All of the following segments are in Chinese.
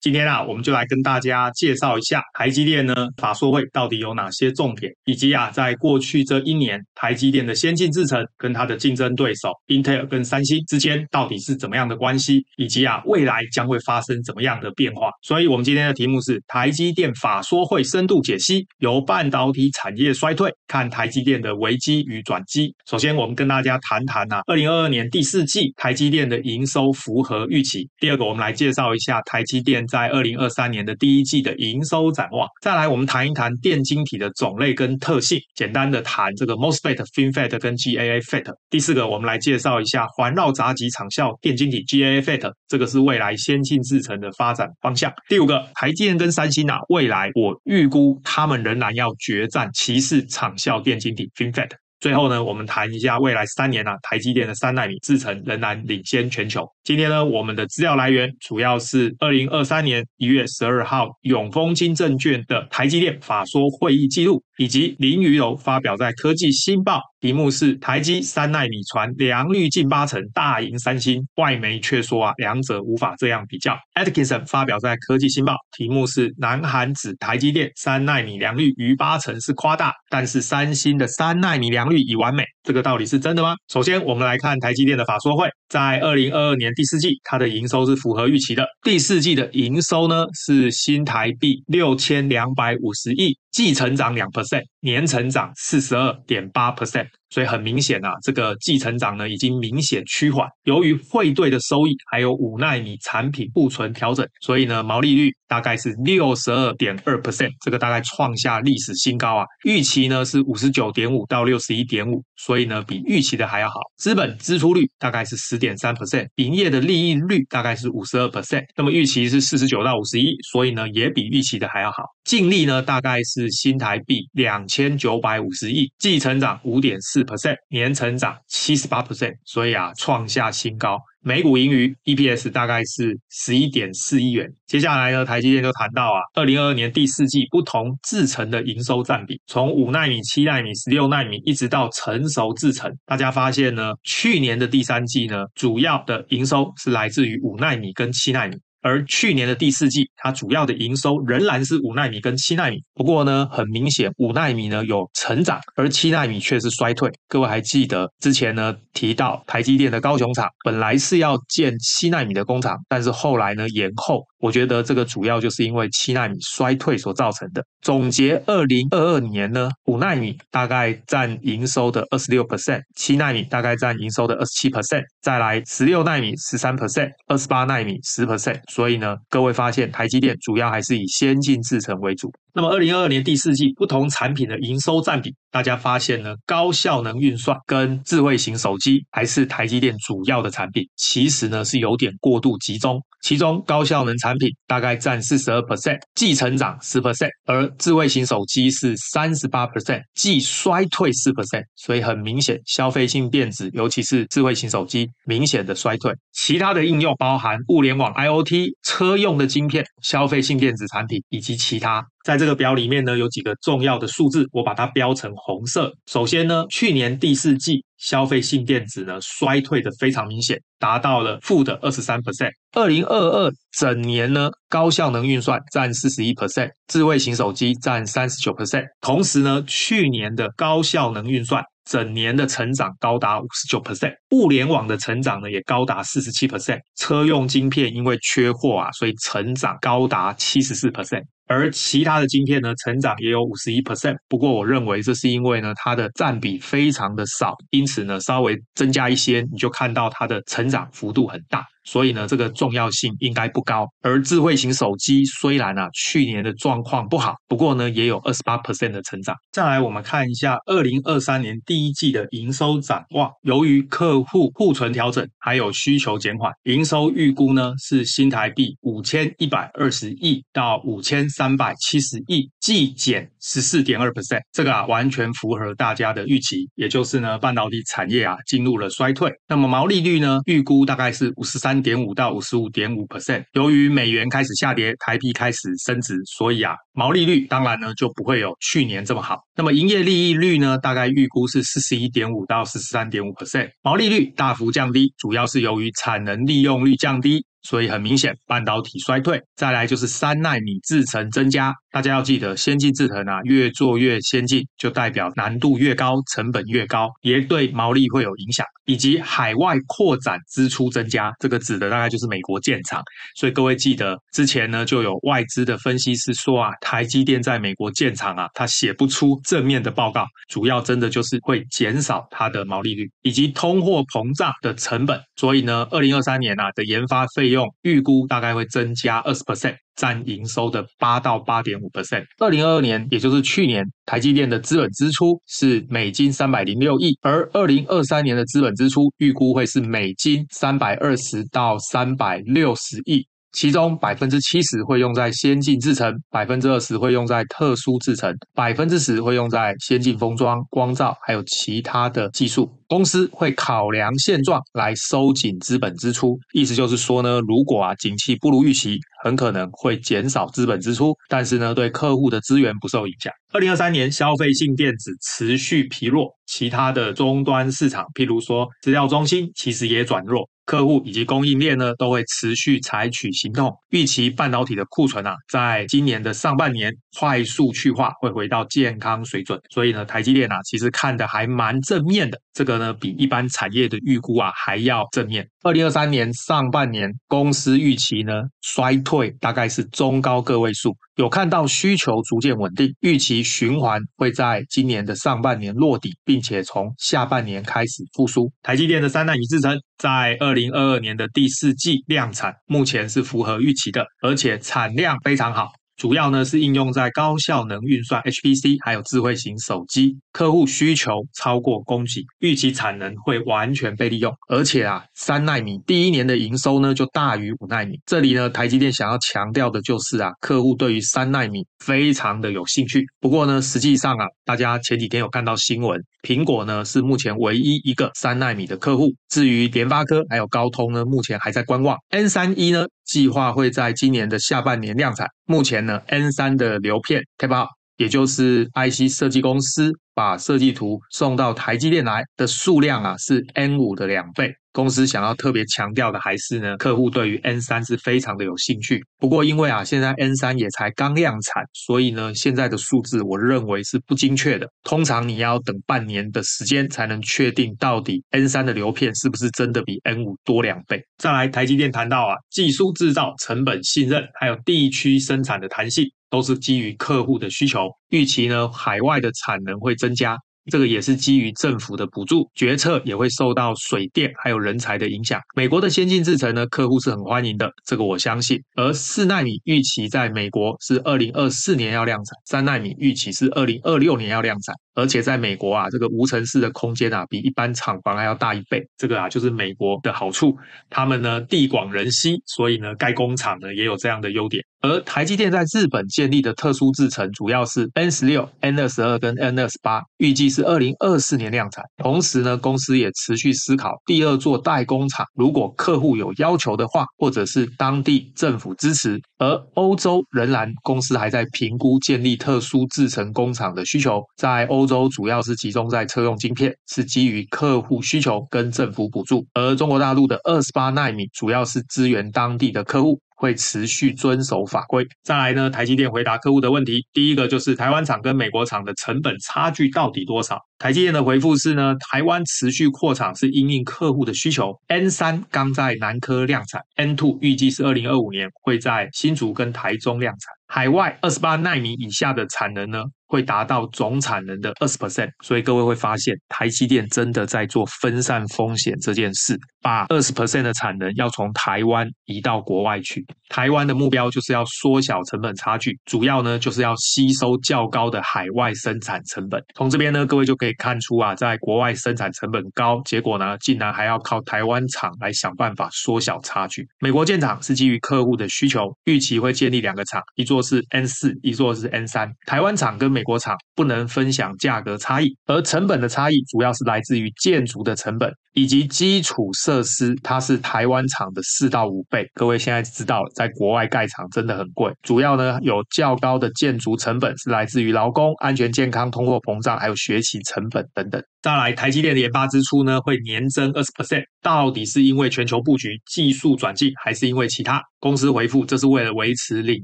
今天啊，我们就来跟大家介绍一下台积电呢法说会到底有哪些重点，以及啊，在过去这一年台积电的先进制程跟它的竞争对手英特尔跟三星之间到底是怎么样的关系，以及啊未来将会发生怎么样的变化。所以，我们今天的题目是台积电法说会深度解析，由半导体产业衰退看台积电的危机与转机。首先，我们跟大家谈谈啊，二零二二年第四季台积电的营收符合预期。第二个，我们来介绍一下台积电。在二零二三年的第一季的营收展望，再来我们谈一谈电晶体的种类跟特性，简单的谈这个 MOSFET、FinFET 跟 GAA FET。第四个，我们来介绍一下环绕闸极场效电晶体 GAA FET，这个是未来先进制程的发展方向。第五个，台积电跟三星啊，未来我预估他们仍然要决战鳍式场效电晶体 FinFET。最后呢，我们谈一下未来三年啊，台积电的三纳米制程仍然领先全球。今天呢，我们的资料来源主要是二零二三年一月十二号永丰金证券的台积电法说会议记录，以及林于柔发表在科技新报。题目是台积三奈米传良率近八成，大赢三星。外媒却说啊，两者无法这样比较。Atkinson 发表在科技新报，题目是南韩指台积电三奈米良率逾八成是夸大，但是三星的三奈米良率已完美，这个道理是真的吗？首先，我们来看台积电的法说会，在二零二二年第四季，它的营收是符合预期的。第四季的营收呢是新台币六千两百五十亿。季成长两 percent，年成长四十二点八 percent，所以很明显啊，这个季成长呢已经明显趋缓。由于汇兑的收益还有五奈米产品库存调整，所以呢毛利率大概是六十二点二 percent，这个大概创下历史新高啊。预期呢是五十九点五到六十一点五，所以呢比预期的还要好。资本支出率大概是十点三 percent，营业的利益率大概是五十二 percent，那么预期是四十九到五十一，所以呢也比预期的还要好。净利呢大概。是新台币两千九百五十亿，季成长五点四 percent，年成长七十八 percent，所以啊创下新高。每股盈余 EPS 大概是十一点四亿元。接下来呢，台积电就谈到啊，二零二二年第四季不同制程的营收占比，从五奈米、七奈米、十六奈米一直到成熟制程，大家发现呢，去年的第三季呢，主要的营收是来自于五奈米跟七奈米。而去年的第四季，它主要的营收仍然是五纳米跟七纳米。不过呢，很明显五纳米呢有成长，而七纳米却是衰退。各位还记得之前呢提到台积电的高雄厂本来是要建七纳米的工厂，但是后来呢延后。我觉得这个主要就是因为七纳米衰退所造成的。总结二零二二年呢，五纳米大概占营收的二十六 percent，七纳米大概占营收的二十七 percent，再来十六纳米十三 percent，二十八纳米十 percent。所以呢，各位发现台积电主要还是以先进制程为主。那么，二零二二年第四季不同产品的营收占比，大家发现呢，高效能运算跟智慧型手机还是台积电主要的产品。其实呢，是有点过度集中。其中高效能产品大概占四十二 percent，即成长十 percent，而智慧型手机是三十八 percent，即衰退四 percent。所以很明显，消费性电子，尤其是智慧型手机，明显的衰退。其他的应用包含物联网、IoT、车用的晶片、消费性电子产品以及其他。在这个表里面呢，有几个重要的数字，我把它标成红色。首先呢，去年第四季消费性电子呢衰退的非常明显，达到了负的二十三 percent。二零二二整年呢，高效能运算占四十一 percent，智慧型手机占三十九 percent。同时呢，去年的高效能运算整年的成长高达五十九 percent，物联网的成长呢也高达四十七 percent。车用晶片因为缺货啊，所以成长高达七十四 percent。而其他的晶片呢，成长也有五十一 percent，不过我认为这是因为呢，它的占比非常的少，因此呢，稍微增加一些，你就看到它的成长幅度很大。所以呢，这个重要性应该不高。而智慧型手机虽然啊去年的状况不好，不过呢也有二十八 percent 的成长。再来，我们看一下二零二三年第一季的营收展望。由于客户库存调整，还有需求减缓，营收预估呢是新台币五千一百二十亿到五千三百七十亿，季减十四点二 percent。这个啊完全符合大家的预期，也就是呢半导体产业啊进入了衰退。那么毛利率呢预估大概是五十三。三点五到五十五点五 percent。由于美元开始下跌，台币开始升值，所以啊，毛利率当然呢就不会有去年这么好。那么营业利益率呢，大概预估是四十一点五到四十三点五 percent。毛利率大幅降低，主要是由于产能利用率降低。所以很明显半导体衰退。再来就是三奈米制程增加，大家要记得，先进制程啊越做越先进，就代表难度越高，成本越高，也对毛利会有影响。以及海外扩展支出增加，这个指的大概就是美国建厂。所以各位记得，之前呢就有外资的分析师说啊，台积电在美国建厂啊，它写不出正面的报告，主要真的就是会减少它的毛利率，以及通货膨胀的成本。所以呢，二零二三年啊的研发费用预估大概会增加二十 percent。占营收的八到八点五 percent。二零二二年，也就是去年，台积电的资本支出是美金三百零六亿，而二零二三年的资本支出预估会是美金三百二十到三百六十亿。其中百分之七十会用在先进制程，百分之二十会用在特殊制程，百分之十会用在先进封装、光罩，还有其他的技术。公司会考量现状来收紧资本支出，意思就是说呢，如果啊景气不如预期，很可能会减少资本支出，但是呢对客户的资源不受影响。二零二三年消费性电子持续疲弱，其他的终端市场，譬如说资料中心，其实也转弱。客户以及供应链呢，都会持续采取行动。预期半导体的库存啊，在今年的上半年快速去化，会回到健康水准。所以呢，台积电啊，其实看得还蛮正面的。这个呢，比一般产业的预估啊还要正面。二零二三年上半年，公司预期呢衰退大概是中高个位数。有看到需求逐渐稳定，预期循环会在今年的上半年落底，并且从下半年开始复苏。台积电的三纳米制程在二零二二年的第四季量产，目前是符合预期的，而且产量非常好。主要呢是应用在高效能运算 HPC，还有智慧型手机，客户需求超过供给，预期产能会完全被利用。而且啊，三纳米第一年的营收呢就大于五纳米。这里呢，台积电想要强调的就是啊，客户对于三纳米非常的有兴趣。不过呢，实际上啊，大家前几天有看到新闻，苹果呢是目前唯一一个三纳米的客户。至于联发科还有高通呢，目前还在观望。N 三一呢，计划会在今年的下半年量产。目前呢，N 三的流片，Tap Out，也就是 IC 设计公司把设计图送到台积电来的数量啊，是 N 五的两倍。公司想要特别强调的还是呢，客户对于 N 三是非常的有兴趣。不过因为啊，现在 N 三也才刚量产，所以呢，现在的数字我认为是不精确的。通常你要等半年的时间才能确定到底 N 三的流片是不是真的比 N 五多两倍。再来，台积电谈到啊，技术制造、成本信任，还有地区生产的弹性，都是基于客户的需求。预期呢，海外的产能会增加。这个也是基于政府的补助，决策也会受到水电还有人才的影响。美国的先进制程呢，客户是很欢迎的，这个我相信。而四纳米预期在美国是二零二四年要量产，三纳米预期是二零二六年要量产。而且在美国啊，这个无尘室的空间啊，比一般厂房还要大一倍。这个啊，就是美国的好处。他们呢，地广人稀，所以呢，盖工厂呢也有这样的优点。而台积电在日本建立的特殊制程，主要是 N 十六、N 二十二跟 N 二十八，预计是二零二四年量产。同时呢，公司也持续思考第二座代工厂，如果客户有要求的话，或者是当地政府支持。而欧洲仍然，公司还在评估建立特殊制程工厂的需求，在欧洲主要是集中在车用晶片，是基于客户需求跟政府补助。而中国大陆的二十八纳米主要是支援当地的客户，会持续遵守法规。再来呢，台积电回答客户的问题，第一个就是台湾厂跟美国厂的成本差距到底多少？台积电的回复是呢，台湾持续扩厂是因应客户的需求。N 三刚在南科量产，N two 预计是二零二五年会在新竹跟台中量产。海外二十八奈米以下的产能呢，会达到总产能的二十 percent。所以各位会发现，台积电真的在做分散风险这件事，把二十 percent 的产能要从台湾移到国外去。台湾的目标就是要缩小成本差距，主要呢就是要吸收较高的海外生产成本。从这边呢，各位就可以。看出啊，在国外生产成本高，结果呢，竟然还要靠台湾厂来想办法缩小差距。美国建厂是基于客户的需求，预期会建立两个厂，一座是 N 四，一座是 N 三。台湾厂跟美国厂不能分享价格差异，而成本的差异主要是来自于建筑的成本以及基础设设施，它是台湾厂的四到五倍。各位现在知道，在国外盖厂真的很贵，主要呢有较高的建筑成本是来自于劳工、安全、健康、通货膨胀，还有学习。成本等等。再来，台积电的研发支出呢会年增二十 percent，到底是因为全球布局、技术转进，还是因为其他？公司回复，这是为了维持领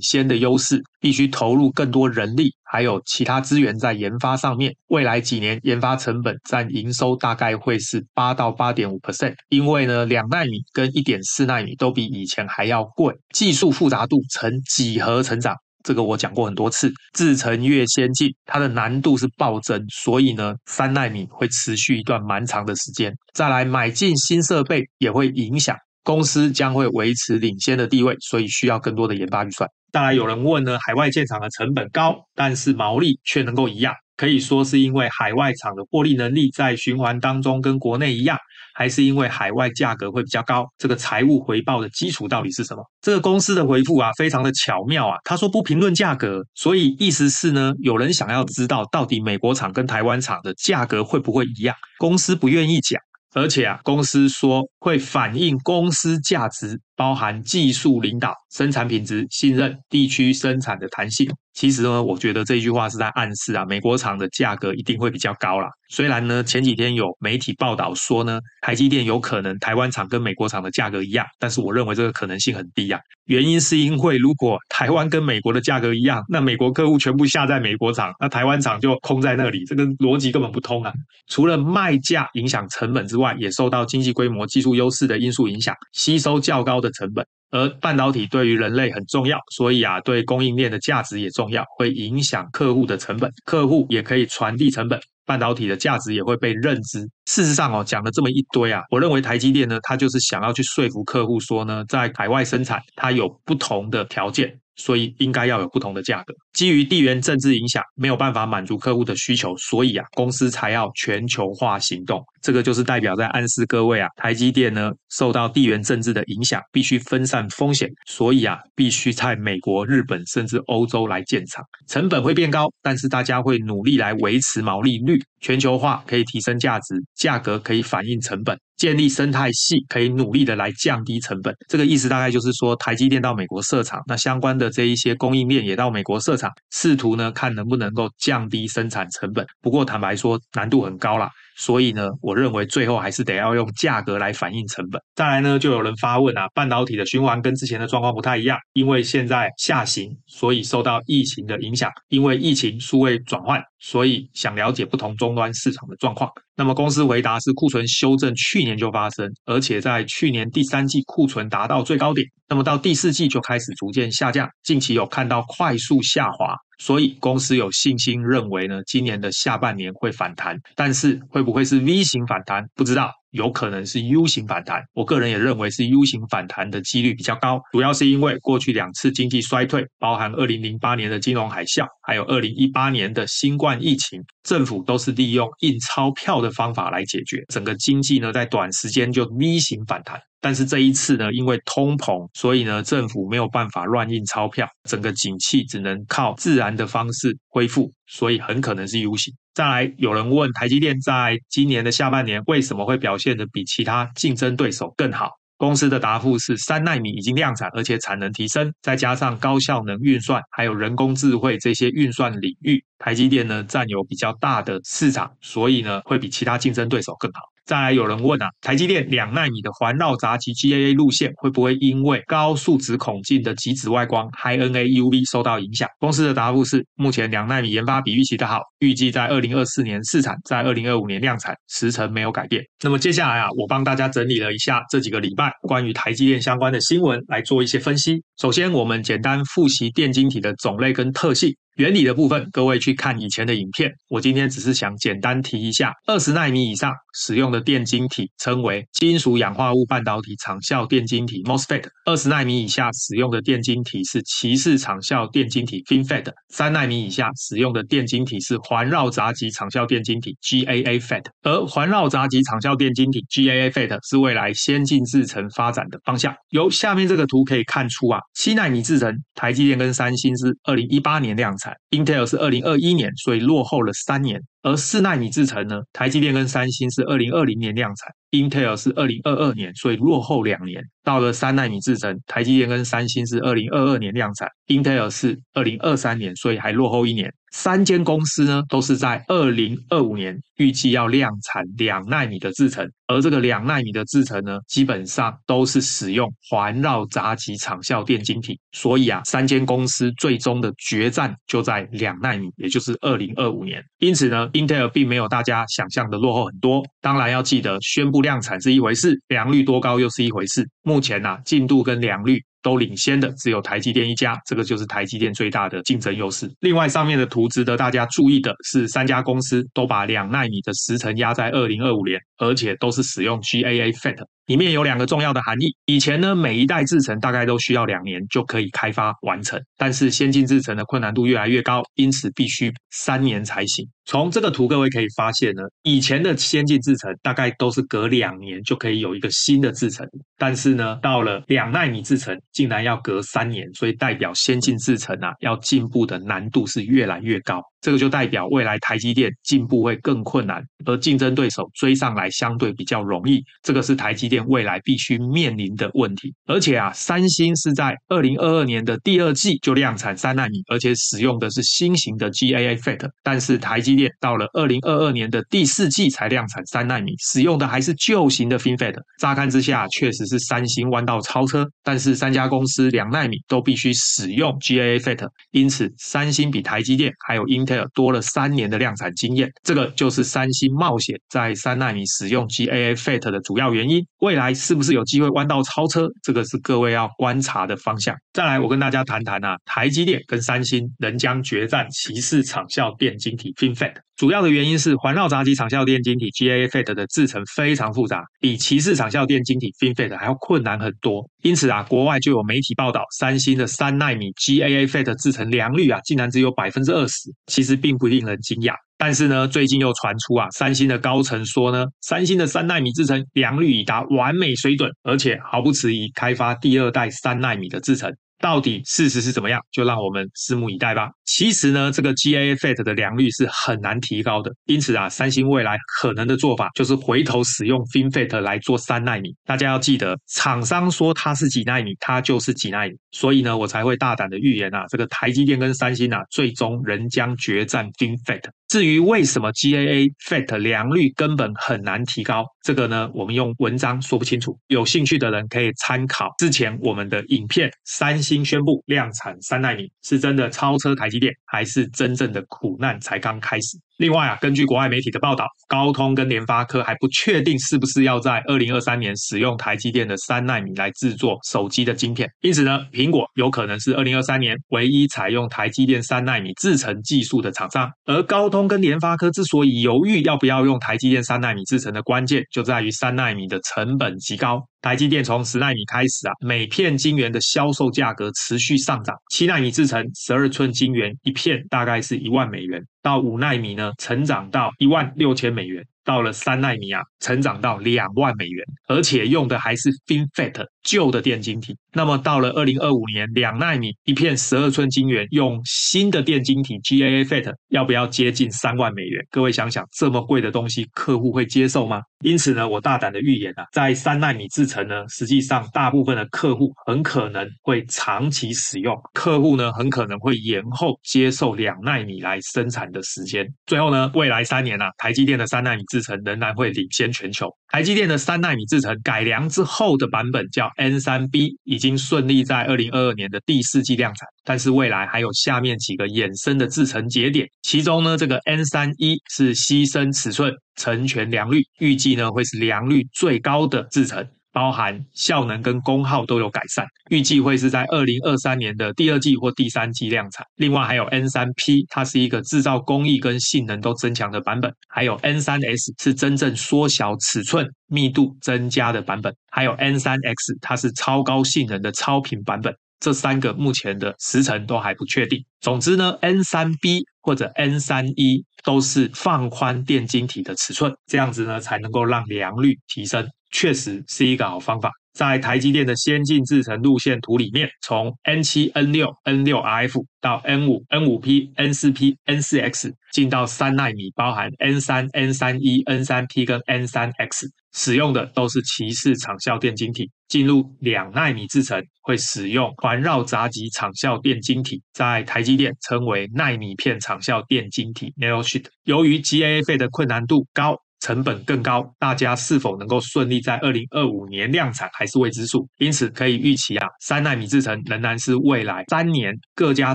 先的优势，必须投入更多人力，还有其他资源在研发上面。未来几年研发成本占营收大概会是八到八点五 percent，因为呢，两纳米跟一点四纳米都比以前还要贵，技术复杂度呈几何成长。这个我讲过很多次，制程越先进，它的难度是暴增，所以呢，三奈米会持续一段蛮长的时间。再来买进新设备也会影响公司将会维持领先的地位，所以需要更多的研发预算。当然有人问呢，海外建厂的成本高，但是毛利却能够一样，可以说是因为海外厂的获利能力在循环当中跟国内一样。还是因为海外价格会比较高，这个财务回报的基础到底是什么？这个公司的回复啊，非常的巧妙啊。他说不评论价格，所以意思是呢，有人想要知道到底美国厂跟台湾厂的价格会不会一样，公司不愿意讲，而且啊，公司说会反映公司价值，包含技术领导、生产品质、信任、地区生产的弹性。其实呢，我觉得这句话是在暗示啊，美国厂的价格一定会比较高啦。虽然呢，前几天有媒体报道说呢，台积电有可能台湾厂跟美国厂的价格一样，但是我认为这个可能性很低啊。原因是因为如果台湾跟美国的价格一样，那美国客户全部下在美国厂，那台湾厂就空在那里，这个逻辑根本不通啊。除了卖价影响成本之外，也受到经济规模、技术优势的因素影响，吸收较高的成本。而半导体对于人类很重要，所以啊，对供应链的价值也重要，会影响客户的成本，客户也可以传递成本，半导体的价值也会被认知。事实上哦，讲了这么一堆啊，我认为台积电呢，它就是想要去说服客户说呢，在海外生产它有不同的条件。所以应该要有不同的价格。基于地缘政治影响，没有办法满足客户的需求，所以啊，公司才要全球化行动。这个就是代表在暗示各位啊，台积电呢受到地缘政治的影响，必须分散风险，所以啊，必须在美国、日本甚至欧洲来建厂，成本会变高，但是大家会努力来维持毛利率。全球化可以提升价值，价格可以反映成本。建立生态系可以努力的来降低成本，这个意思大概就是说，台积电到美国设厂，那相关的这一些供应链也到美国设厂，试图呢看能不能够降低生产成本。不过坦白说，难度很高啦。所以呢，我认为最后还是得要用价格来反映成本。再来呢，就有人发问啊，半导体的循环跟之前的状况不太一样，因为现在下行，所以受到疫情的影响，因为疫情数位转换，所以想了解不同终端市场的状况。那么公司回答是库存修正去年就发生，而且在去年第三季库存达到最高点，那么到第四季就开始逐渐下降，近期有看到快速下滑。所以公司有信心认为呢，今年的下半年会反弹，但是会不会是 V 型反弹，不知道。有可能是 U 型反弹，我个人也认为是 U 型反弹的几率比较高，主要是因为过去两次经济衰退，包含二零零八年的金融海啸，还有二零一八年的新冠疫情，政府都是利用印钞票的方法来解决，整个经济呢在短时间就 V 型反弹。但是这一次呢，因为通膨，所以呢政府没有办法乱印钞票，整个景气只能靠自然的方式恢复，所以很可能是 U 型。再来，有人问台积电在今年的下半年为什么会表现得比其他竞争对手更好？公司的答复是：三纳米已经量产，而且产能提升，再加上高效能运算，还有人工智慧这些运算领域，台积电呢占有比较大的市场，所以呢会比其他竞争对手更好。再来有人问啊，台积电两纳米的环绕闸极 GAA 路线会不会因为高数值孔径的极紫外光 highNAUV 受到影响？公司的答复是，目前两纳米研发比预期的好，预计在二零二四年试产，在二零二五年量产，时程没有改变。那么接下来啊，我帮大家整理了一下这几个礼拜关于台积电相关的新闻，来做一些分析。首先，我们简单复习电晶体的种类跟特性。原理的部分，各位去看以前的影片。我今天只是想简单提一下，二十纳米以上使用的电晶体称为金属氧化物半导体场效电晶体 （MOSFET）；二十纳米以下使用的电晶体是奇氏场效电晶体 （FinFET）；三纳米以下使用的电晶体是环绕杂极场效电晶体 （GAA FET）。而环绕杂极场效电晶体 （GAA FET） 是未来先进制程发展的方向。由下面这个图可以看出啊，七纳米制程，台积电跟三星是二零一八年量产。Intel 是二零二一年，所以落后了三年。而四纳米制程呢，台积电跟三星是二零二零年量产 Intel 是二零二二年，所以落后两年。到了三纳米制程，台积电跟三星是二零二二年量产，Intel 是二零二三年，所以还落后一年。三间公司呢，都是在二零二五年预计要量产两纳米的制程，而这个两纳米的制程呢，基本上都是使用环绕杂极场效电晶体，所以啊，三间公司最终的决战就在两纳米，也就是二零二五年。因此呢，Intel 并没有大家想象的落后很多。当然要记得，宣布量产是一回事，良率多高又是一回事。目前呢、啊，进度跟良率。都领先的只有台积电一家，这个就是台积电最大的竞争优势。另外，上面的图值得大家注意的是，三家公司都把两纳米的时程压在二零二五年，而且都是使用 GAA FET。里面有两个重要的含义。以前呢，每一代制程大概都需要两年就可以开发完成，但是先进制程的困难度越来越高，因此必须三年才行。从这个图，各位可以发现呢，以前的先进制程大概都是隔两年就可以有一个新的制程，但是呢，到了两纳米制程，竟然要隔三年，所以代表先进制程啊，要进步的难度是越来越高。这个就代表未来台积电进步会更困难，而竞争对手追上来相对比较容易。这个是台积电未来必须面临的问题。而且啊，三星是在二零二二年的第二季就量产三纳米，而且使用的是新型的 GAA FET。但是台积电到了二零二二年的第四季才量产三纳米，使用的还是旧型的 FinFET。乍看之下，确实是三星弯道超车。但是三家公司两纳米都必须使用 GAA FET，因此三星比台积电还有多了三年的量产经验，这个就是三星冒险在三纳米使用 GAA FET 的主要原因。未来是不是有机会弯道超车？这个是各位要观察的方向。再来，我跟大家谈谈啊，台积电跟三星仍将决战骑士场效电晶体 FinFET。主要的原因是环绕杂极场效电晶体 GAA FET 的制程非常复杂，比鳍式场效电晶体 FinFET 还要困难很多。因此啊，国外就有媒体报道，三星的三纳米 GAA FET 制程良率啊，竟然只有百分之二十。其实并不令人惊讶。但是呢，最近又传出啊，三星的高层说呢，三星的三纳米制程良率已达完美水准，而且毫不迟疑开发第二代三纳米的制程。到底事实是怎么样？就让我们拭目以待吧。其实呢，这个 GA FAT 的良率是很难提高的，因此啊，三星未来可能的做法就是回头使用 FinFET 来做三纳米。大家要记得，厂商说它是几纳米，它就是几纳米。所以呢，我才会大胆的预言啊，这个台积电跟三星啊，最终仍将决战 FinFET。至于为什么 GAA Fat 良率根本很难提高，这个呢，我们用文章说不清楚。有兴趣的人可以参考之前我们的影片。三星宣布量产三纳米，是真的超车台积电，还是真正的苦难才刚开始？另外啊，根据国外媒体的报道，高通跟联发科还不确定是不是要在二零二三年使用台积电的三纳米来制作手机的晶片。因此呢，苹果有可能是二零二三年唯一采用台积电三纳米制程技术的厂商。而高通跟联发科之所以犹豫要不要用台积电三纳米制程的关键，就在于三纳米的成本极高。台积电从十纳米开始啊，每片晶圆的销售价格持续上涨。七纳米制程，十二寸晶圆一片大概是一万美元，到五纳米呢，成长到一万六千美元。到了三纳米啊，成长到两万美元，而且用的还是 FinFET 旧的电晶体。那么到了二零二五年，两纳米一片十二寸晶圆，用新的电晶体 GAA FET，要不要接近三万美元？各位想想，这么贵的东西，客户会接受吗？因此呢，我大胆的预言啊，在三纳米制程呢，实际上大部分的客户很可能会长期使用，客户呢很可能会延后接受两纳米来生产的时间。最后呢，未来三年啊，台积电的三纳米。制程仍然会领先全球。台积电的三纳米制程改良之后的版本叫 N3B，已经顺利在二零二二年的第四季量产。但是未来还有下面几个衍生的制程节点，其中呢，这个 N3E 是牺牲尺寸成全良率，预计呢会是良率最高的制程。包含效能跟功耗都有改善，预计会是在二零二三年的第二季或第三季量产。另外还有 N 三 P，它是一个制造工艺跟性能都增强的版本；还有 N 三 S 是真正缩小尺寸、密度增加的版本；还有 N 三 X，它是超高性能的超频版本。这三个目前的时程都还不确定。总之呢，N 三 B 或者 N 三 E 都是放宽电晶体的尺寸，这样子呢才能够让良率提升。确实是一个好方法。在台积电的先进制程路线图里面，从 N 七、N 六、N 六 RF 到 N 五、N 五 P、N 四 P、N 四 X，进到三纳米，包含 N 三、N 三一、N 三 P 跟 N 三 X，使用的都是鳍式场效电晶体。进入两纳米制程，会使用环绕杂极场效电晶体，在台积电称为纳米片场效电晶体 Nanosheet。由于 GAA 费的困难度高。成本更高，大家是否能够顺利在二零二五年量产还是未知数。因此可以预期啊，三纳米制程仍然是未来三年各家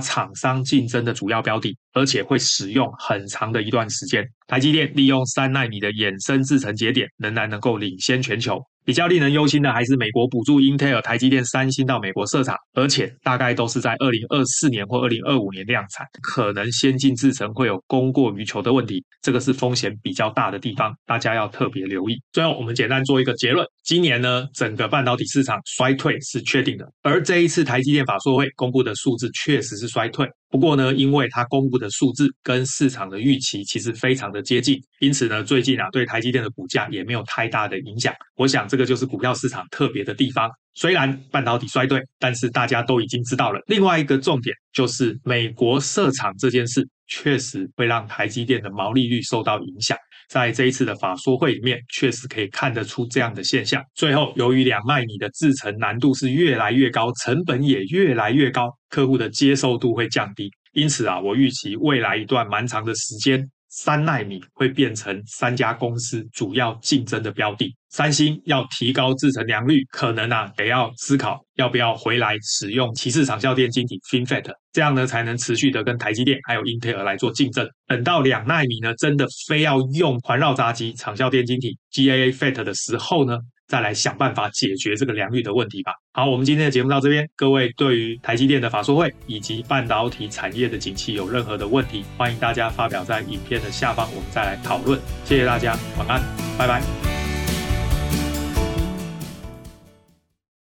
厂商竞争的主要标的，而且会使用很长的一段时间。台积电利用三纳米的衍生制程节点，仍然能够领先全球。比较令人忧心的还是美国补助英特尔、台积电、三星到美国设厂，而且大概都是在二零二四年或二零二五年量产，可能先进制程会有供过于求的问题，这个是风险比较大的地方，大家要特别留意。最后，我们简单做一个结论：今年呢，整个半导体市场衰退是确定的，而这一次台积电法说会公布的数字确实是衰退。不过呢，因为它公布的数字跟市场的预期其实非常的接近，因此呢，最近啊，对台积电的股价也没有太大的影响。我想这个就是股票市场特别的地方。虽然半导体衰退，但是大家都已经知道了。另外一个重点就是美国设厂这件事，确实会让台积电的毛利率受到影响。在这一次的法说会里面，确实可以看得出这样的现象。最后，由于两奈米的制程难度是越来越高，成本也越来越高，客户的接受度会降低。因此啊，我预期未来一段蛮长的时间，三奈米会变成三家公司主要竞争的标的。三星要提高制程良率，可能啊得要思考要不要回来使用鳍式场效电晶体 FinFET，这样呢才能持续的跟台积电还有英特尔来做竞争。等到两奈米呢，真的非要用环绕闸极场效电晶体 GAA FET 的时候呢，再来想办法解决这个良率的问题吧。好，我们今天的节目到这边。各位对于台积电的法说会以及半导体产业的景气有任何的问题，欢迎大家发表在影片的下方，我们再来讨论。谢谢大家，晚安，拜拜。